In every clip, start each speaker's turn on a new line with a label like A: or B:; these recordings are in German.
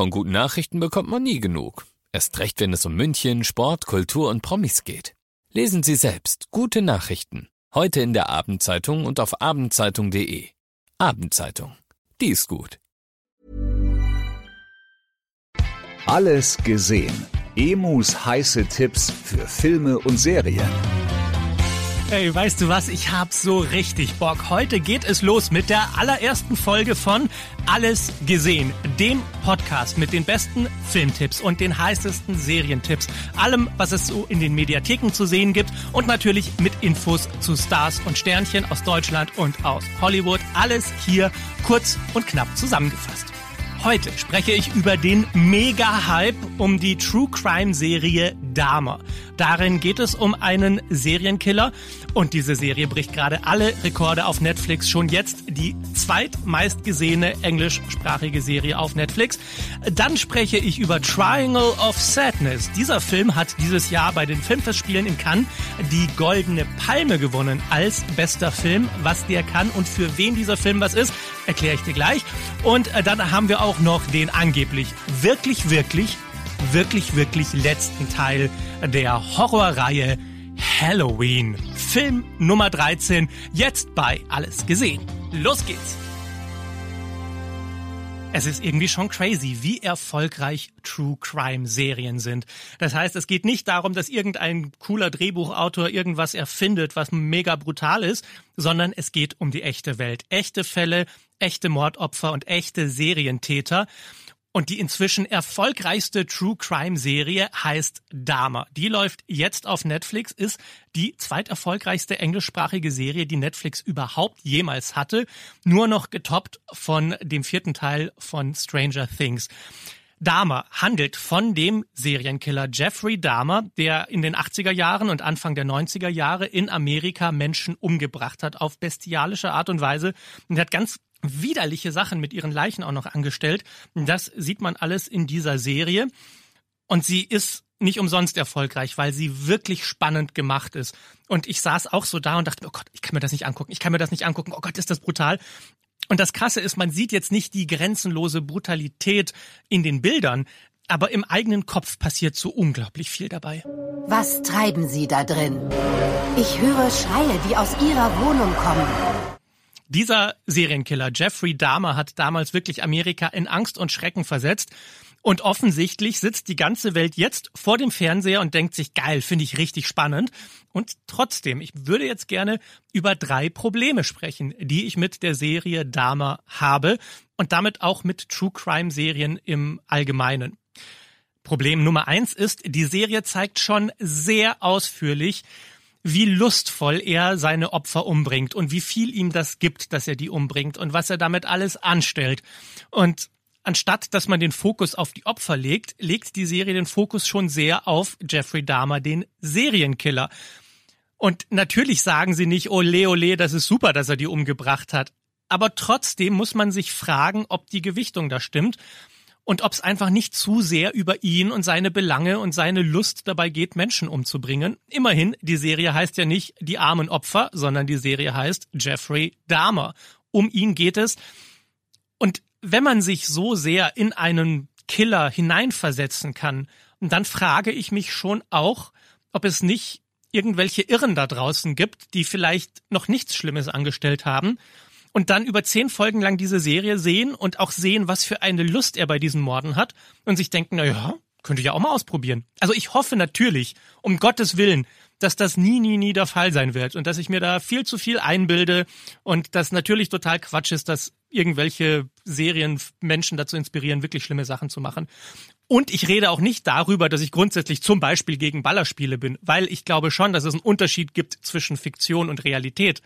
A: Von guten Nachrichten bekommt man nie genug. Erst recht, wenn es um München, Sport, Kultur und Promis geht. Lesen Sie selbst gute Nachrichten. Heute in der Abendzeitung und auf abendzeitung.de. Abendzeitung. Die ist gut.
B: Alles gesehen. Emus heiße Tipps für Filme und Serien.
C: Hey, weißt du was? Ich hab so richtig Bock. Heute geht es los mit der allerersten Folge von Alles gesehen, dem Podcast mit den besten Filmtipps und den heißesten Serientipps. Allem, was es so in den Mediatheken zu sehen gibt und natürlich mit Infos zu Stars und Sternchen aus Deutschland und aus Hollywood. Alles hier kurz und knapp zusammengefasst. Heute spreche ich über den Mega-Hype um die True Crime-Serie Dahmer. Darin geht es um einen Serienkiller und diese Serie bricht gerade alle Rekorde auf Netflix. Schon jetzt die zweitmeistgesehene englischsprachige Serie auf Netflix. Dann spreche ich über Triangle of Sadness. Dieser Film hat dieses Jahr bei den Filmfestspielen in Cannes die Goldene Palme gewonnen als bester Film. Was der kann und für wen dieser Film was ist, erkläre ich dir gleich. Und äh, dann haben wir auch noch den angeblich wirklich, wirklich wirklich, wirklich letzten Teil der Horrorreihe Halloween. Film Nummer 13, jetzt bei Alles gesehen. Los geht's! Es ist irgendwie schon crazy, wie erfolgreich True Crime Serien sind. Das heißt, es geht nicht darum, dass irgendein cooler Drehbuchautor irgendwas erfindet, was mega brutal ist, sondern es geht um die echte Welt. Echte Fälle, echte Mordopfer und echte Serientäter. Und die inzwischen erfolgreichste True Crime Serie heißt Dahmer. Die läuft jetzt auf Netflix, ist die zweiterfolgreichste englischsprachige Serie, die Netflix überhaupt jemals hatte. Nur noch getoppt von dem vierten Teil von Stranger Things. Dahmer handelt von dem Serienkiller Jeffrey Dahmer, der in den 80er Jahren und Anfang der 90er Jahre in Amerika Menschen umgebracht hat auf bestialische Art und Weise und hat ganz widerliche Sachen mit ihren Leichen auch noch angestellt. Das sieht man alles in dieser Serie. Und sie ist nicht umsonst erfolgreich, weil sie wirklich spannend gemacht ist. Und ich saß auch so da und dachte, oh Gott, ich kann mir das nicht angucken, ich kann mir das nicht angucken, oh Gott, ist das brutal. Und das Krasse ist, man sieht jetzt nicht die grenzenlose Brutalität in den Bildern, aber im eigenen Kopf passiert so unglaublich viel dabei.
D: Was treiben Sie da drin? Ich höre Schreie, die aus Ihrer Wohnung kommen.
C: Dieser Serienkiller Jeffrey Dahmer hat damals wirklich Amerika in Angst und Schrecken versetzt. Und offensichtlich sitzt die ganze Welt jetzt vor dem Fernseher und denkt sich, geil, finde ich richtig spannend. Und trotzdem, ich würde jetzt gerne über drei Probleme sprechen, die ich mit der Serie Dahmer habe und damit auch mit True Crime Serien im Allgemeinen. Problem Nummer eins ist, die Serie zeigt schon sehr ausführlich, wie lustvoll er seine Opfer umbringt und wie viel ihm das gibt, dass er die umbringt und was er damit alles anstellt. Und anstatt dass man den Fokus auf die Opfer legt, legt die Serie den Fokus schon sehr auf Jeffrey Dahmer, den Serienkiller. Und natürlich sagen sie nicht, ole, ole, das ist super, dass er die umgebracht hat. Aber trotzdem muss man sich fragen, ob die Gewichtung da stimmt und ob es einfach nicht zu sehr über ihn und seine Belange und seine Lust dabei geht, Menschen umzubringen. Immerhin, die Serie heißt ja nicht die armen Opfer, sondern die Serie heißt Jeffrey Dahmer. Um ihn geht es. Und wenn man sich so sehr in einen Killer hineinversetzen kann, dann frage ich mich schon auch, ob es nicht irgendwelche Irren da draußen gibt, die vielleicht noch nichts Schlimmes angestellt haben und dann über zehn Folgen lang diese Serie sehen und auch sehen, was für eine Lust er bei diesen Morden hat und sich denken, na ja, könnte ich ja auch mal ausprobieren. Also ich hoffe natürlich, um Gottes Willen, dass das nie, nie, nie der Fall sein wird und dass ich mir da viel zu viel einbilde und das natürlich total Quatsch ist, dass irgendwelche Serien Menschen dazu inspirieren, wirklich schlimme Sachen zu machen. Und ich rede auch nicht darüber, dass ich grundsätzlich zum Beispiel gegen Ballerspiele bin, weil ich glaube schon, dass es einen Unterschied gibt zwischen Fiktion und Realität.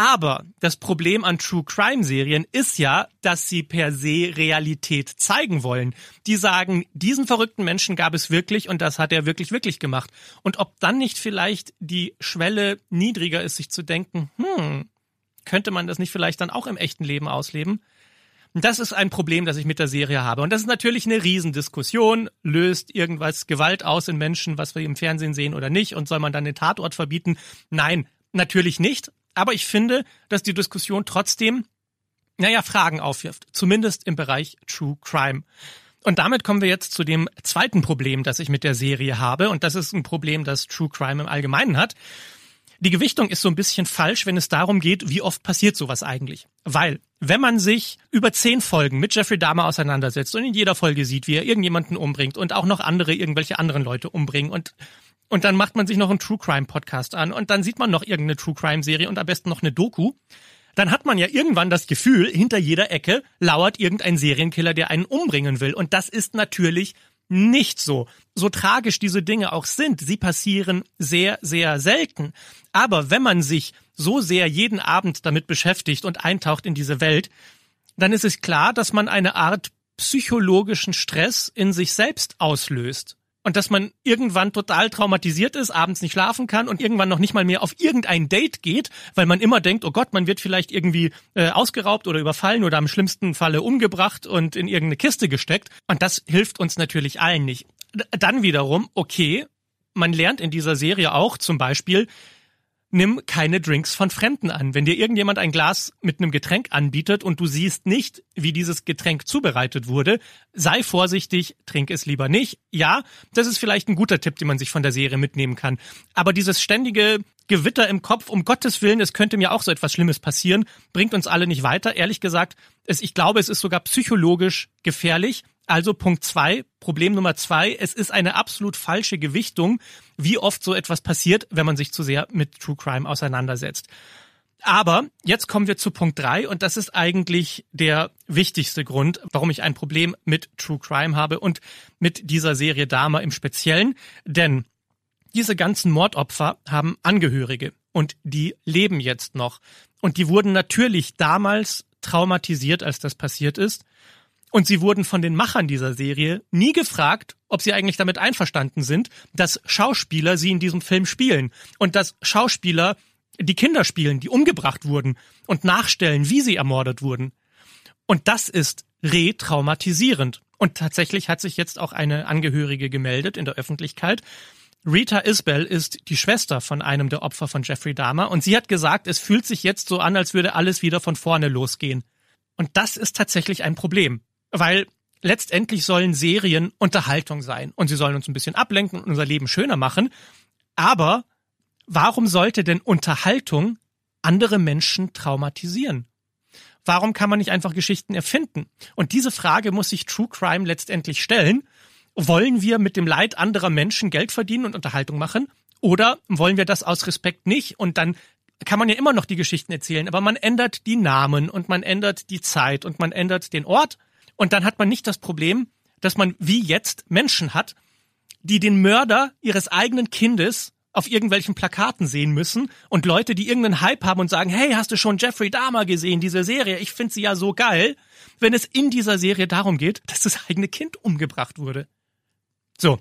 C: Aber das Problem an True Crime Serien ist ja, dass sie per se Realität zeigen wollen. Die sagen, diesen verrückten Menschen gab es wirklich und das hat er wirklich, wirklich gemacht. Und ob dann nicht vielleicht die Schwelle niedriger ist, sich zu denken, hm, könnte man das nicht vielleicht dann auch im echten Leben ausleben? Das ist ein Problem, das ich mit der Serie habe. Und das ist natürlich eine Riesendiskussion. Löst irgendwas Gewalt aus in Menschen, was wir im Fernsehen sehen oder nicht? Und soll man dann den Tatort verbieten? Nein, natürlich nicht. Aber ich finde, dass die Diskussion trotzdem, naja, Fragen aufwirft. Zumindest im Bereich True Crime. Und damit kommen wir jetzt zu dem zweiten Problem, das ich mit der Serie habe. Und das ist ein Problem, das True Crime im Allgemeinen hat. Die Gewichtung ist so ein bisschen falsch, wenn es darum geht, wie oft passiert sowas eigentlich. Weil, wenn man sich über zehn Folgen mit Jeffrey Dahmer auseinandersetzt und in jeder Folge sieht, wie er irgendjemanden umbringt und auch noch andere irgendwelche anderen Leute umbringen und und dann macht man sich noch einen True Crime Podcast an und dann sieht man noch irgendeine True Crime Serie und am besten noch eine Doku. Dann hat man ja irgendwann das Gefühl, hinter jeder Ecke lauert irgendein Serienkiller, der einen umbringen will. Und das ist natürlich nicht so. So tragisch diese Dinge auch sind, sie passieren sehr, sehr selten. Aber wenn man sich so sehr jeden Abend damit beschäftigt und eintaucht in diese Welt, dann ist es klar, dass man eine Art psychologischen Stress in sich selbst auslöst und dass man irgendwann total traumatisiert ist, abends nicht schlafen kann und irgendwann noch nicht mal mehr auf irgendein Date geht, weil man immer denkt, oh Gott, man wird vielleicht irgendwie äh, ausgeraubt oder überfallen oder am schlimmsten Falle umgebracht und in irgendeine Kiste gesteckt. Und das hilft uns natürlich allen nicht. Dann wiederum, okay, man lernt in dieser Serie auch zum Beispiel, nimm keine Drinks von Fremden an. Wenn dir irgendjemand ein Glas mit einem Getränk anbietet und du siehst nicht, wie dieses Getränk zubereitet wurde, sei vorsichtig, trink es lieber nicht. Ja, das ist vielleicht ein guter Tipp, den man sich von der Serie mitnehmen kann. Aber dieses ständige Gewitter im Kopf, um Gottes Willen, es könnte mir auch so etwas Schlimmes passieren, bringt uns alle nicht weiter. Ehrlich gesagt, es, ich glaube, es ist sogar psychologisch gefährlich. Also Punkt zwei, Problem Nummer zwei, es ist eine absolut falsche Gewichtung, wie oft so etwas passiert, wenn man sich zu sehr mit True Crime auseinandersetzt. Aber jetzt kommen wir zu Punkt drei und das ist eigentlich der wichtigste Grund, warum ich ein Problem mit True Crime habe und mit dieser Serie Dama im Speziellen. Denn diese ganzen Mordopfer haben Angehörige und die leben jetzt noch. Und die wurden natürlich damals traumatisiert, als das passiert ist. Und sie wurden von den Machern dieser Serie nie gefragt, ob sie eigentlich damit einverstanden sind, dass Schauspieler sie in diesem Film spielen und dass Schauspieler die Kinder spielen, die umgebracht wurden und nachstellen, wie sie ermordet wurden. Und das ist retraumatisierend. Und tatsächlich hat sich jetzt auch eine Angehörige gemeldet in der Öffentlichkeit. Rita Isbell ist die Schwester von einem der Opfer von Jeffrey Dahmer und sie hat gesagt, es fühlt sich jetzt so an, als würde alles wieder von vorne losgehen. Und das ist tatsächlich ein Problem. Weil letztendlich sollen Serien Unterhaltung sein und sie sollen uns ein bisschen ablenken und unser Leben schöner machen. Aber warum sollte denn Unterhaltung andere Menschen traumatisieren? Warum kann man nicht einfach Geschichten erfinden? Und diese Frage muss sich True Crime letztendlich stellen. Wollen wir mit dem Leid anderer Menschen Geld verdienen und Unterhaltung machen? Oder wollen wir das aus Respekt nicht? Und dann kann man ja immer noch die Geschichten erzählen, aber man ändert die Namen und man ändert die Zeit und man ändert den Ort und dann hat man nicht das Problem, dass man wie jetzt Menschen hat, die den Mörder ihres eigenen Kindes auf irgendwelchen Plakaten sehen müssen und Leute, die irgendeinen Hype haben und sagen, hey, hast du schon Jeffrey Dahmer gesehen, diese Serie? Ich finde sie ja so geil, wenn es in dieser Serie darum geht, dass das eigene Kind umgebracht wurde. So.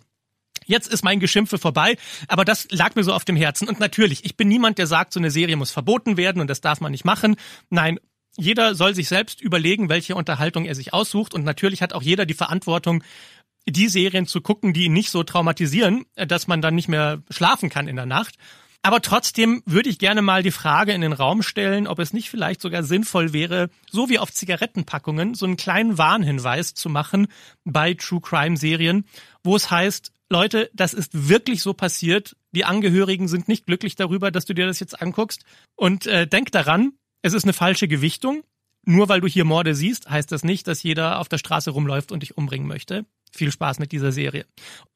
C: Jetzt ist mein Geschimpfe vorbei, aber das lag mir so auf dem Herzen. Und natürlich, ich bin niemand, der sagt, so eine Serie muss verboten werden und das darf man nicht machen. Nein, jeder soll sich selbst überlegen, welche Unterhaltung er sich aussucht. Und natürlich hat auch jeder die Verantwortung, die Serien zu gucken, die ihn nicht so traumatisieren, dass man dann nicht mehr schlafen kann in der Nacht. Aber trotzdem würde ich gerne mal die Frage in den Raum stellen, ob es nicht vielleicht sogar sinnvoll wäre, so wie auf Zigarettenpackungen, so einen kleinen Warnhinweis zu machen bei True Crime Serien, wo es heißt, Leute, das ist wirklich so passiert. Die Angehörigen sind nicht glücklich darüber, dass du dir das jetzt anguckst. Und äh, denk daran, es ist eine falsche Gewichtung. Nur weil du hier Morde siehst, heißt das nicht, dass jeder auf der Straße rumläuft und dich umbringen möchte. Viel Spaß mit dieser Serie.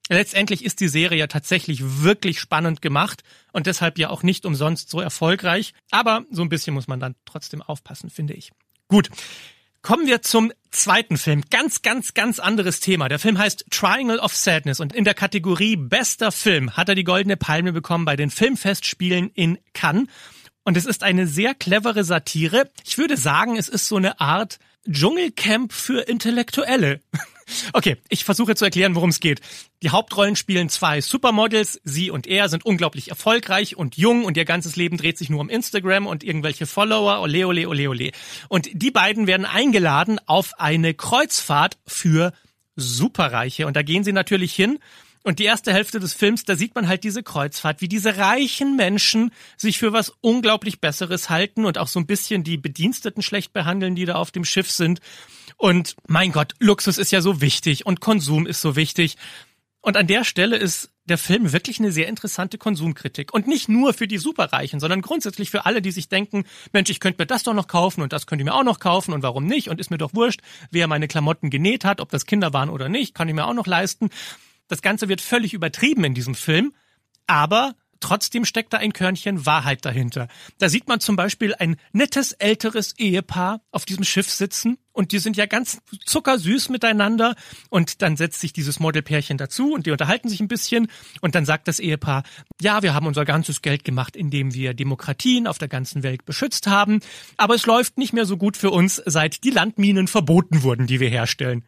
C: Letztendlich ist die Serie ja tatsächlich wirklich spannend gemacht und deshalb ja auch nicht umsonst so erfolgreich. Aber so ein bisschen muss man dann trotzdem aufpassen, finde ich. Gut. Kommen wir zum zweiten Film. Ganz, ganz, ganz anderes Thema. Der Film heißt Triangle of Sadness und in der Kategorie Bester Film hat er die Goldene Palme bekommen bei den Filmfestspielen in Cannes. Und es ist eine sehr clevere Satire. Ich würde sagen, es ist so eine Art Dschungelcamp für Intellektuelle. Okay, ich versuche zu erklären, worum es geht. Die Hauptrollen spielen zwei Supermodels. Sie und er sind unglaublich erfolgreich und jung und ihr ganzes Leben dreht sich nur um Instagram und irgendwelche Follower. Ole, ole, ole, ole. Und die beiden werden eingeladen auf eine Kreuzfahrt für Superreiche. Und da gehen sie natürlich hin Und die erste Hälfte des Films, da sieht man halt diese Kreuzfahrt, wie diese reichen Menschen sich für was unglaublich Besseres halten und auch so ein bisschen die Bediensteten schlecht behandeln, die da auf dem Schiff sind. Und mein Gott, Luxus ist ja so wichtig und Konsum ist so wichtig. Und an der Stelle ist der Film wirklich eine sehr interessante Konsumkritik. Und nicht nur für die Superreichen, sondern grundsätzlich für alle, die sich denken, Mensch, ich könnte mir das doch noch kaufen und das könnte ich mir auch noch kaufen und warum nicht? Und ist mir doch wurscht, wer meine Klamotten genäht hat, ob das Kinder waren oder nicht, kann ich mir auch noch leisten. Das Ganze wird völlig übertrieben in diesem Film, aber Trotzdem steckt da ein Körnchen Wahrheit dahinter. Da sieht man zum Beispiel ein nettes älteres Ehepaar auf diesem Schiff sitzen und die sind ja ganz zuckersüß miteinander und dann setzt sich dieses Modelpärchen dazu und die unterhalten sich ein bisschen und dann sagt das Ehepaar, ja, wir haben unser ganzes Geld gemacht, indem wir Demokratien auf der ganzen Welt beschützt haben, aber es läuft nicht mehr so gut für uns, seit die Landminen verboten wurden, die wir herstellen.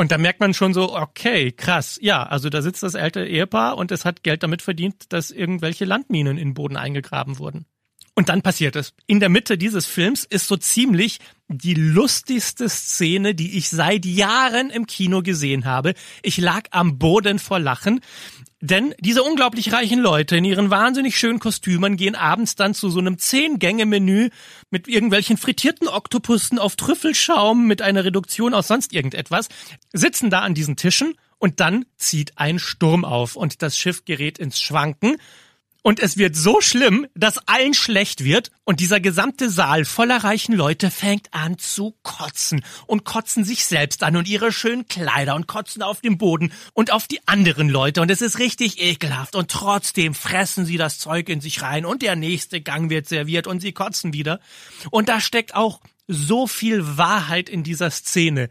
C: Und da merkt man schon so, okay, krass. Ja, also da sitzt das ältere Ehepaar und es hat Geld damit verdient, dass irgendwelche Landminen in den Boden eingegraben wurden. Und dann passiert es. In der Mitte dieses Films ist so ziemlich die lustigste Szene, die ich seit Jahren im Kino gesehen habe. Ich lag am Boden vor Lachen. Denn diese unglaublich reichen Leute in ihren wahnsinnig schönen Kostümen gehen abends dann zu so einem Zehn-Gänge-Menü mit irgendwelchen frittierten Oktopussen auf Trüffelschaum mit einer Reduktion aus sonst irgendetwas, sitzen da an diesen Tischen und dann zieht ein Sturm auf und das Schiff gerät ins Schwanken und es wird so schlimm, dass allen schlecht wird. Und dieser gesamte Saal voller reichen Leute fängt an zu kotzen und kotzen sich selbst an und ihre schönen Kleider und kotzen auf den Boden und auf die anderen Leute. Und es ist richtig ekelhaft. Und trotzdem fressen sie das Zeug in sich rein und der nächste Gang wird serviert und sie kotzen wieder. Und da steckt auch so viel Wahrheit in dieser Szene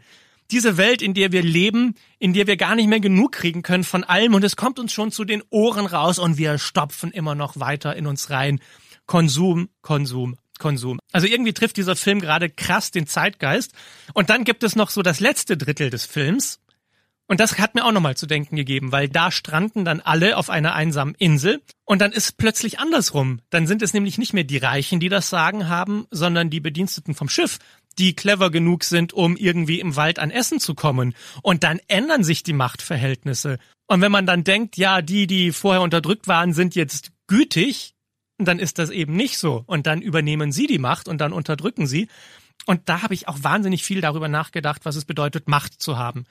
C: diese Welt, in der wir leben, in der wir gar nicht mehr genug kriegen können von allem und es kommt uns schon zu den Ohren raus und wir stopfen immer noch weiter in uns rein. Konsum, Konsum, Konsum. Also irgendwie trifft dieser Film gerade krass den Zeitgeist. Und dann gibt es noch so das letzte Drittel des Films. Und das hat mir auch nochmal zu denken gegeben, weil da stranden dann alle auf einer einsamen Insel und dann ist plötzlich andersrum. Dann sind es nämlich nicht mehr die Reichen, die das Sagen haben, sondern die Bediensteten vom Schiff, die clever genug sind, um irgendwie im Wald an Essen zu kommen. Und dann ändern sich die Machtverhältnisse. Und wenn man dann denkt, ja, die, die vorher unterdrückt waren, sind jetzt gütig, dann ist das eben nicht so. Und dann übernehmen sie die Macht und dann unterdrücken sie. Und da habe ich auch wahnsinnig viel darüber nachgedacht, was es bedeutet, Macht zu haben.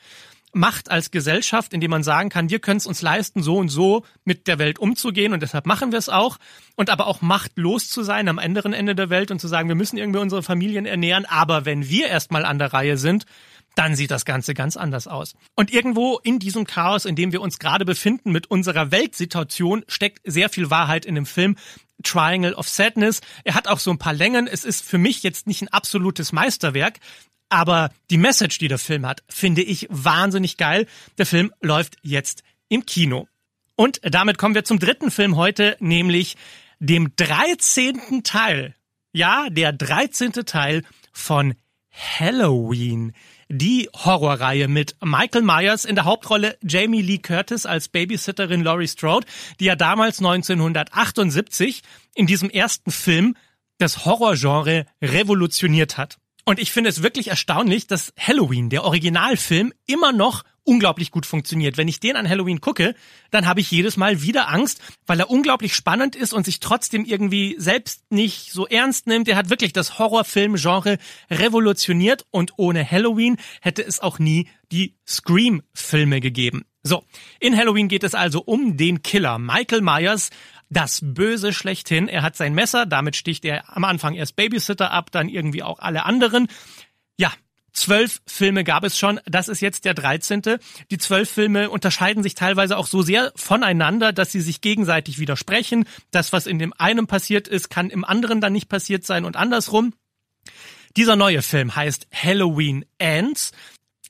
C: Macht als Gesellschaft, indem man sagen kann, wir können es uns leisten, so und so mit der Welt umzugehen und deshalb machen wir es auch. Und aber auch machtlos zu sein am anderen Ende der Welt und zu sagen, wir müssen irgendwie unsere Familien ernähren, aber wenn wir erstmal an der Reihe sind, dann sieht das Ganze ganz anders aus. Und irgendwo in diesem Chaos, in dem wir uns gerade befinden mit unserer Weltsituation, steckt sehr viel Wahrheit in dem Film. Triangle of Sadness. Er hat auch so ein paar Längen. Es ist für mich jetzt nicht ein absolutes Meisterwerk, aber die Message, die der Film hat, finde ich wahnsinnig geil. Der Film läuft jetzt im Kino. Und damit kommen wir zum dritten Film heute, nämlich dem 13. Teil. Ja, der 13. Teil von Halloween. Die Horrorreihe mit Michael Myers in der Hauptrolle Jamie Lee Curtis als Babysitterin Laurie Strode, die ja damals 1978 in diesem ersten Film das Horrorgenre revolutioniert hat. Und ich finde es wirklich erstaunlich, dass Halloween, der Originalfilm, immer noch unglaublich gut funktioniert. Wenn ich den an Halloween gucke, dann habe ich jedes Mal wieder Angst, weil er unglaublich spannend ist und sich trotzdem irgendwie selbst nicht so ernst nimmt. Er hat wirklich das Horrorfilm-Genre revolutioniert und ohne Halloween hätte es auch nie die Scream-Filme gegeben. So, in Halloween geht es also um den Killer Michael Myers, das Böse schlechthin. Er hat sein Messer, damit sticht er am Anfang erst Babysitter ab, dann irgendwie auch alle anderen. Ja, Zwölf Filme gab es schon, das ist jetzt der dreizehnte. Die zwölf Filme unterscheiden sich teilweise auch so sehr voneinander, dass sie sich gegenseitig widersprechen. Das, was in dem einen passiert ist, kann im anderen dann nicht passiert sein und andersrum. Dieser neue Film heißt Halloween Ends.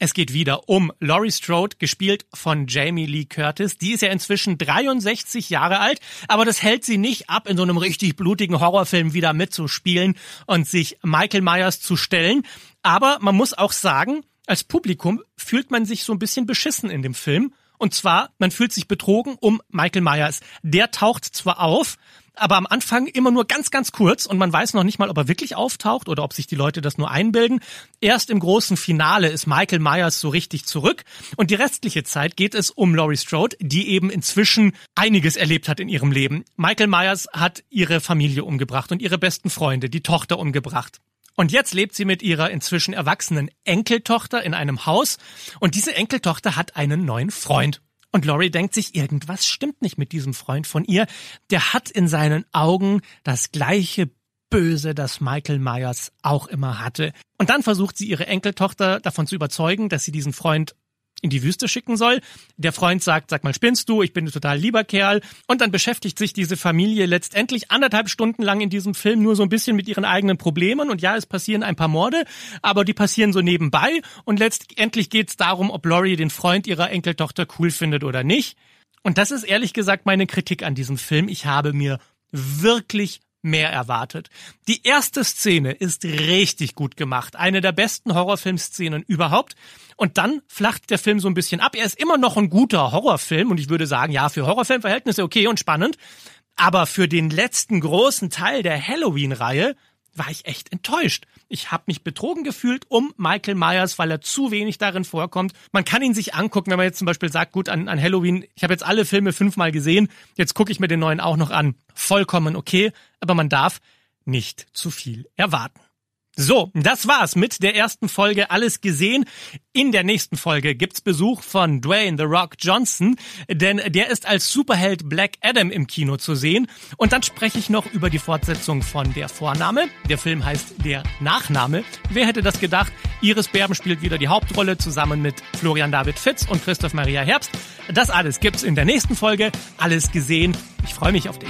C: Es geht wieder um Laurie Strode, gespielt von Jamie Lee Curtis. Die ist ja inzwischen 63 Jahre alt, aber das hält sie nicht ab, in so einem richtig blutigen Horrorfilm wieder mitzuspielen und sich Michael Myers zu stellen. Aber man muss auch sagen, als Publikum fühlt man sich so ein bisschen beschissen in dem Film. Und zwar, man fühlt sich betrogen um Michael Myers. Der taucht zwar auf, aber am Anfang immer nur ganz, ganz kurz und man weiß noch nicht mal, ob er wirklich auftaucht oder ob sich die Leute das nur einbilden. Erst im großen Finale ist Michael Myers so richtig zurück und die restliche Zeit geht es um Laurie Strode, die eben inzwischen einiges erlebt hat in ihrem Leben. Michael Myers hat ihre Familie umgebracht und ihre besten Freunde, die Tochter umgebracht. Und jetzt lebt sie mit ihrer inzwischen erwachsenen Enkeltochter in einem Haus und diese Enkeltochter hat einen neuen Freund. Und Laurie denkt sich, irgendwas stimmt nicht mit diesem Freund von ihr. Der hat in seinen Augen das gleiche Böse, das Michael Myers auch immer hatte. Und dann versucht sie ihre Enkeltochter davon zu überzeugen, dass sie diesen Freund in die Wüste schicken soll. Der Freund sagt, sag mal, spinnst du? Ich bin ein total lieber Kerl. Und dann beschäftigt sich diese Familie letztendlich anderthalb Stunden lang in diesem Film nur so ein bisschen mit ihren eigenen Problemen. Und ja, es passieren ein paar Morde, aber die passieren so nebenbei. Und letztendlich geht es darum, ob Laurie den Freund ihrer Enkeltochter cool findet oder nicht. Und das ist ehrlich gesagt meine Kritik an diesem Film. Ich habe mir wirklich mehr erwartet. Die erste Szene ist richtig gut gemacht. Eine der besten Horrorfilmszenen überhaupt. Und dann flacht der Film so ein bisschen ab. Er ist immer noch ein guter Horrorfilm und ich würde sagen, ja, für Horrorfilmverhältnisse okay und spannend. Aber für den letzten großen Teil der Halloween-Reihe war ich echt enttäuscht. Ich habe mich betrogen gefühlt um Michael Myers, weil er zu wenig darin vorkommt. Man kann ihn sich angucken, wenn man jetzt zum Beispiel sagt, gut, an, an Halloween, ich habe jetzt alle Filme fünfmal gesehen, jetzt gucke ich mir den neuen auch noch an. Vollkommen okay, aber man darf nicht zu viel erwarten. So, das war's mit der ersten Folge Alles gesehen. In der nächsten Folge gibt's Besuch von Dwayne The Rock Johnson, denn der ist als Superheld Black Adam im Kino zu sehen. Und dann spreche ich noch über die Fortsetzung von Der Vorname. Der Film heißt Der Nachname. Wer hätte das gedacht? Iris Berben spielt wieder die Hauptrolle zusammen mit Florian David Fitz und Christoph Maria Herbst. Das alles gibt's in der nächsten Folge. Alles gesehen. Ich freue mich auf dich.